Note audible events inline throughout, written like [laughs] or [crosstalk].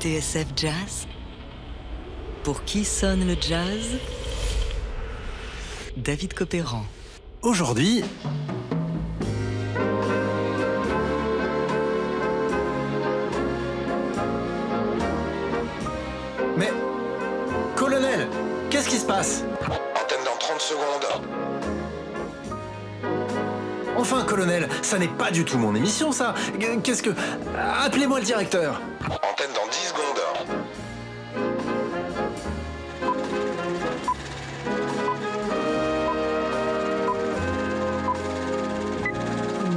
TSF Jazz Pour qui sonne le jazz? David Copéran. Aujourd'hui, passe Antenne dans 30 secondes. Enfin, colonel, ça n'est pas du tout mon émission, ça. Qu'est-ce que... Appelez-moi le directeur. Antenne dans 10 secondes.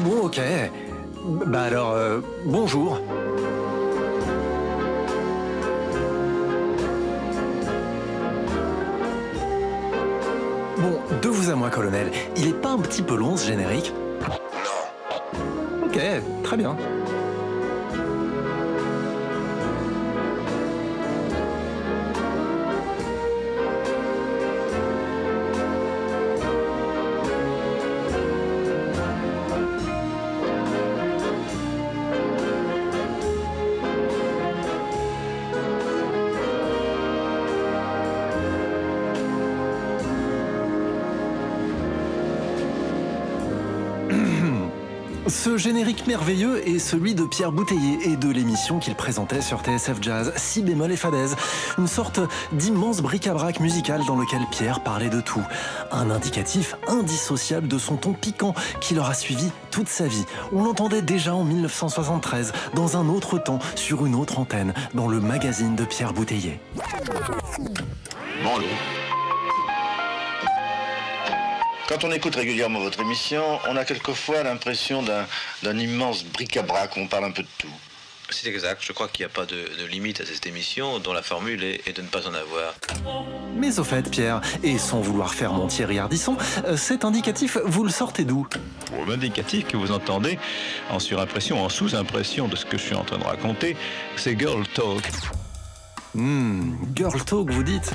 Bon, ok. Bah alors, euh, bonjour. De vous à moi, colonel. Il est pas un petit peu long ce générique? Non. Ok, très bien. Ce générique merveilleux est celui de Pierre Bouteiller et de l'émission qu'il présentait sur TSF Jazz, Si bémol et fadaise. Une sorte d'immense bric-à-brac musical dans lequel Pierre parlait de tout. Un indicatif indissociable de son ton piquant qui l'aura suivi toute sa vie. On l'entendait déjà en 1973, dans un autre temps, sur une autre antenne, dans le magazine de Pierre Bouteiller. Quand on écoute régulièrement votre émission, on a quelquefois l'impression d'un d'un immense bric-à-brac où on parle un peu de tout. C'est exact, je crois qu'il n'y a pas de, de limite à cette émission dont la formule est, est de ne pas en avoir. Mais au fait, Pierre, et sans vouloir faire mon Thierry Ardisson, euh, cet indicatif, vous le sortez d'où? Pour l'indicatif que vous entendez en surimpression, en sous-impression de ce que je suis en train de raconter, c'est Girl Talk. Hmm, Girl Talk, vous dites?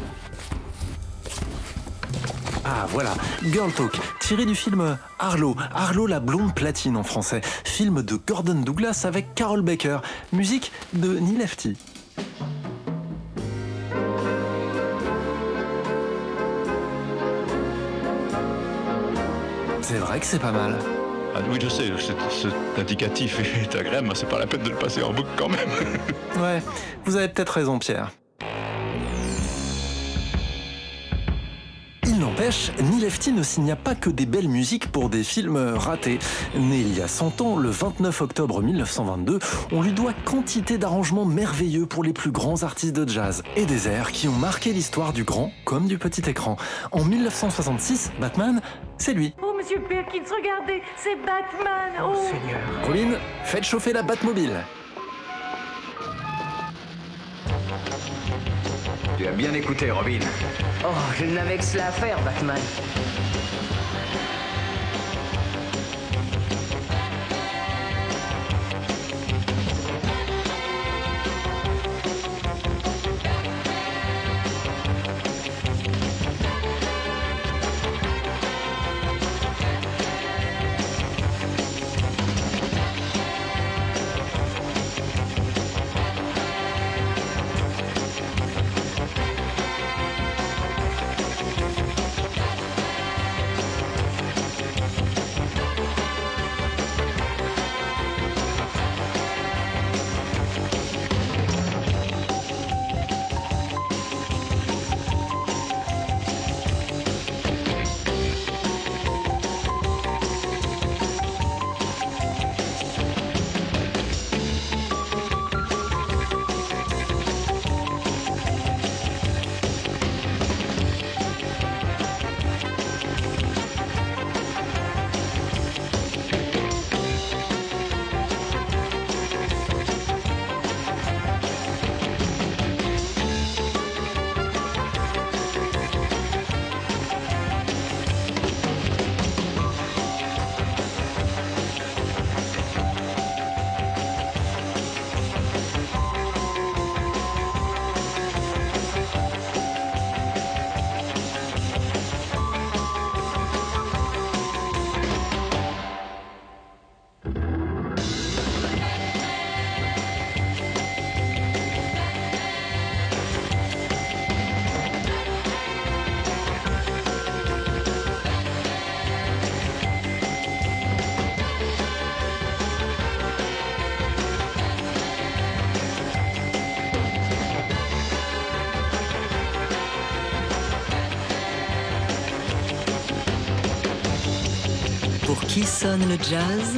Ah voilà, Girl Talk, tiré du film Arlo, Arlo la blonde platine en français, film de Gordon Douglas avec Carol Baker, musique de Neil Lefty. C'est vrai que c'est pas mal. Ah oui, je sais, cet, cet indicatif [laughs] est agréable, mais c'est pas la peine de le passer en boucle quand même. [laughs] Ouais, vous avez peut-être raison, Pierre. Neil Lefty ne signa pas que des belles musiques pour des films ratés. Né il y a 100 ans, le 29 octobre 1922, on lui doit quantité d'arrangements merveilleux pour les plus grands artistes de jazz et des airs qui ont marqué l'histoire du grand comme du petit écran. En 1966, Batman, c'est lui. Oh, monsieur Perkins, regardez, c'est Batman. Oh, Pauline, faites chauffer la Batmobile. Tu as bien écouté, Robin. Oh, je n'avais que cela à faire, Batman. Sonne le jazz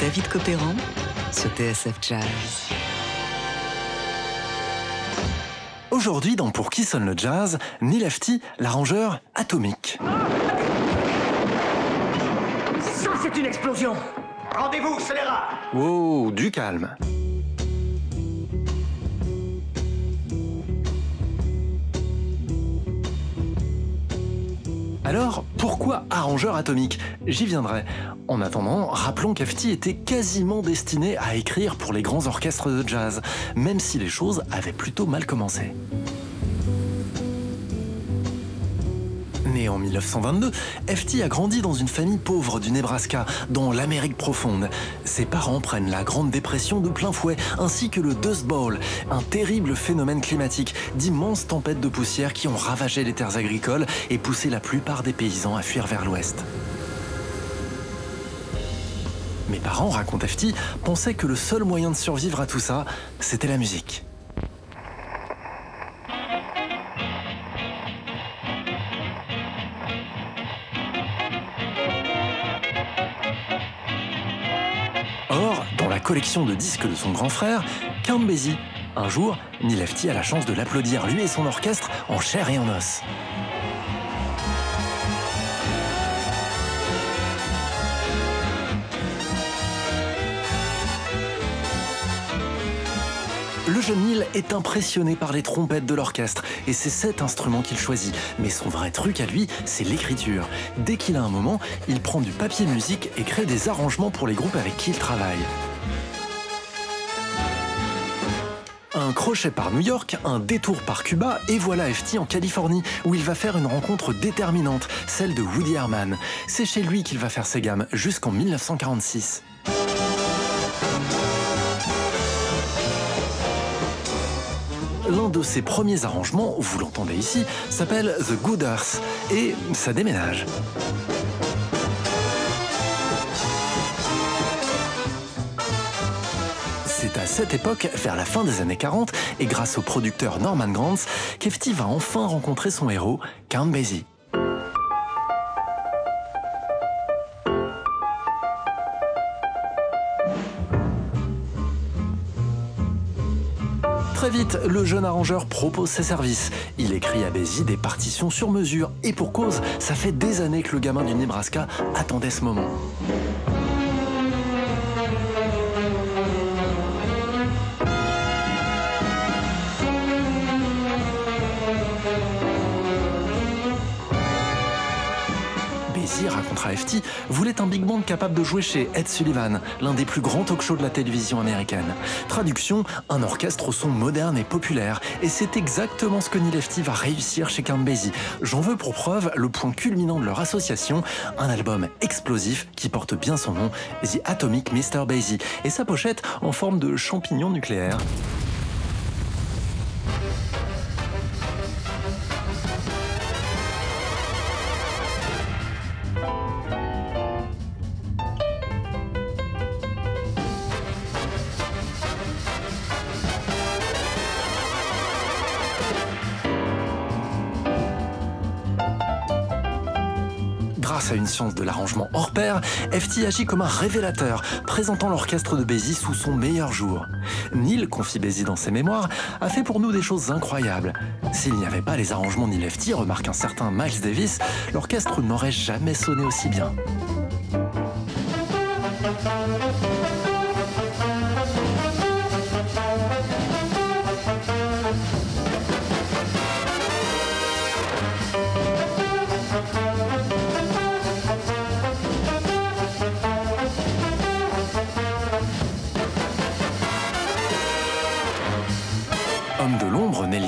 David Copéran sur TSF Jazz. Aujourd'hui, dans Pour qui sonne le jazz, Neil Lefty, l'arrangeur atomique. Ça, c'est une explosion Rendez-vous, scélérat Wow, du calme. Alors, pourquoi arrangeur atomique J'y viendrai. En attendant, rappelons qu'Afti était quasiment destiné à écrire pour les grands orchestres de jazz, même si les choses avaient plutôt mal commencé. En 1922, FT a grandi dans une famille pauvre du Nebraska, dans l'Amérique profonde. Ses parents prennent la Grande Dépression de plein fouet, ainsi que le Dust Bowl, un terrible phénomène climatique, d'immenses tempêtes de poussière qui ont ravagé les terres agricoles et poussé la plupart des paysans à fuir vers l'ouest. Mes parents, raconte FT, pensaient que le seul moyen de survivre à tout ça, c'était la musique. Or, dans la collection de disques de son grand frère, Count un jour, Neil Lefty a la chance de l'applaudir, lui et son orchestre, en chair et en os. Jeune Neil est impressionné par les trompettes de l'orchestre et c'est cet instrument qu'il choisit. Mais son vrai truc à lui, c'est l'écriture. Dès qu'il a un moment, il prend du papier musique et crée des arrangements pour les groupes avec qui il travaille. Un crochet par New York, un détour par Cuba, et voilà FT en Californie, où il va faire une rencontre déterminante, celle de Woody Herman. C'est chez lui qu'il va faire ses gammes, jusqu'en 1946. L'un de ses premiers arrangements, vous l'entendez ici, s'appelle The Good Earth, et ça déménage. C'est à cette époque, vers la fin des années 40, et grâce au producteur Norman Granz, qu'Efti va enfin rencontrer son héros, Count Basie. Le jeune arrangeur propose ses services. Il écrit à Basie des partitions sur mesure, et pour cause, ça fait des années que le gamin du Nebraska attendait ce moment. FT, voulait un big band capable de jouer chez Ed Sullivan, l'un des plus grands talk shows de la télévision américaine. Traduction, un orchestre au son moderne et populaire. Et c'est exactement ce que Neil Lefty va réussir chez Count Basie. J'en veux pour preuve le point culminant de leur association, un album explosif qui porte bien son nom, The Atomic Mr. Basie, et sa pochette en forme de champignon nucléaire. De l'arrangement hors pair, FT agit comme un révélateur, présentant l'orchestre de Basie sous son meilleur jour. Neil, confie Basie dans ses mémoires, a fait pour nous des choses incroyables. S'il n'y avait pas les arrangements Neil Lefty, remarque un certain Miles Davis, l'orchestre n'aurait jamais sonné aussi bien.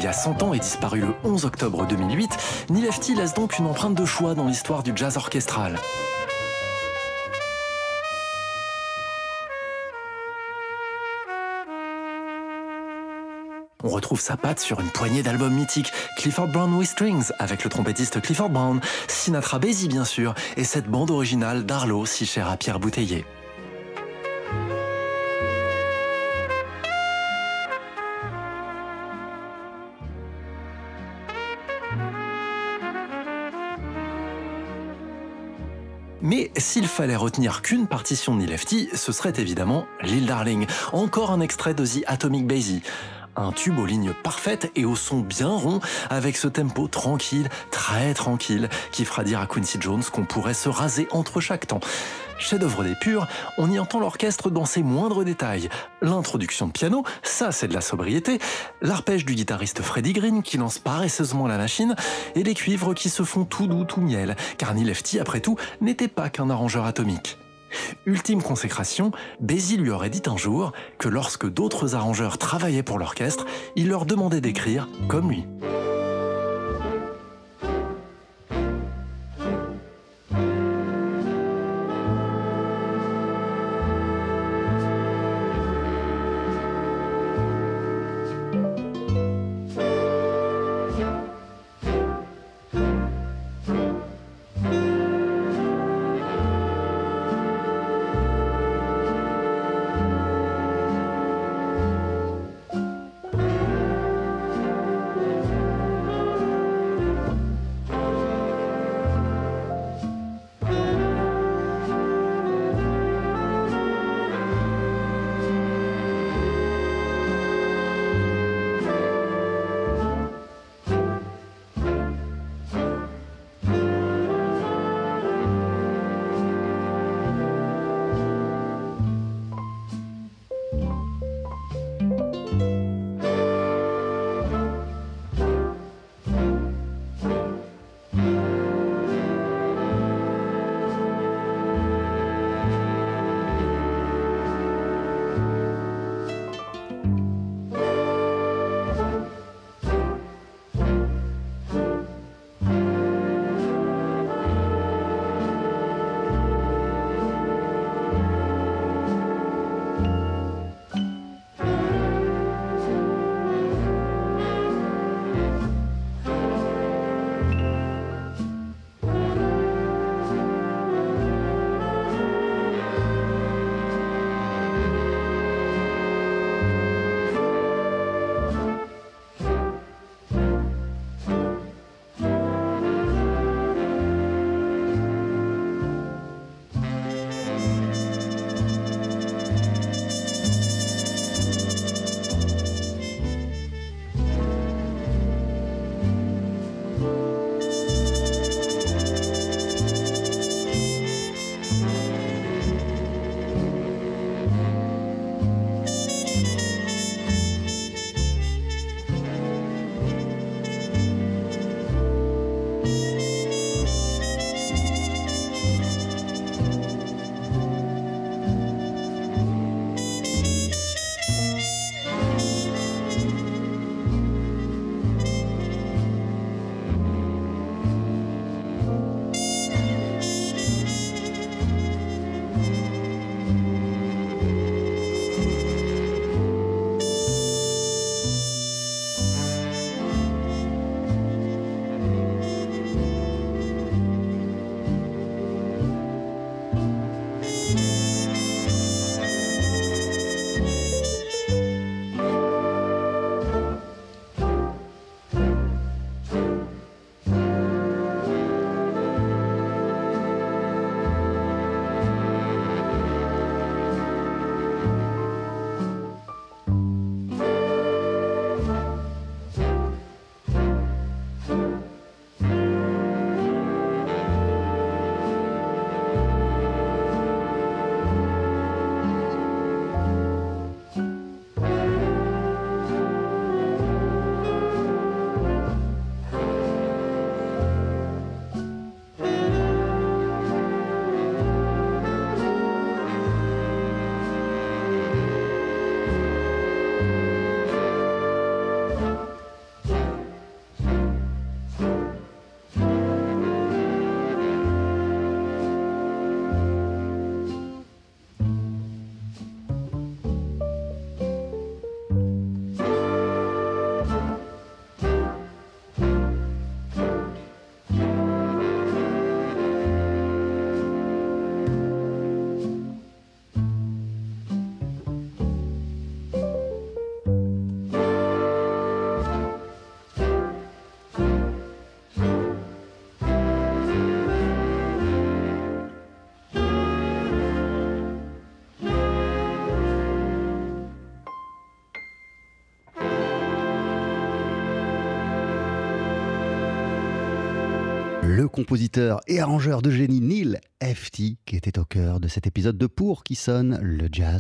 Il y a 100 ans et disparu le 11 octobre 2008, Neil Lefty laisse donc une empreinte de choix dans l'histoire du jazz orchestral. On retrouve sa patte sur une poignée d'albums mythiques, Clifford Brown with Strings, avec le trompettiste Clifford Brown, Sinatra Basie bien sûr, et cette bande originale d'Arlo, si chère à Pierre Bouteiller. Mais s'il fallait retenir qu'une partition de Neil Lefty, ce serait évidemment Lil Darling. Encore un extrait de The Atomic Basie. Un tube aux lignes parfaites et au son bien rond, avec ce tempo tranquille, très tranquille, qui fera dire à Quincy Jones qu'on pourrait se raser entre chaque temps. Chef-d'œuvre des purs, on y entend l'orchestre dans ses moindres détails. L'introduction de piano, ça c'est de la sobriété, l'arpège du guitariste Freddie Green qui lance paresseusement la machine, et les cuivres qui se font tout doux, tout miel, car Neil Lefty, après tout, n'était pas qu'un arrangeur atomique. Ultime consécration, Basie lui aurait dit un jour que lorsque d'autres arrangeurs travaillaient pour l'orchestre, il leur demandait d'écrire comme lui. Compositeur et arrangeur de génie Neil F.T. qui était au cœur de cet épisode de Pour qui sonne le jazz.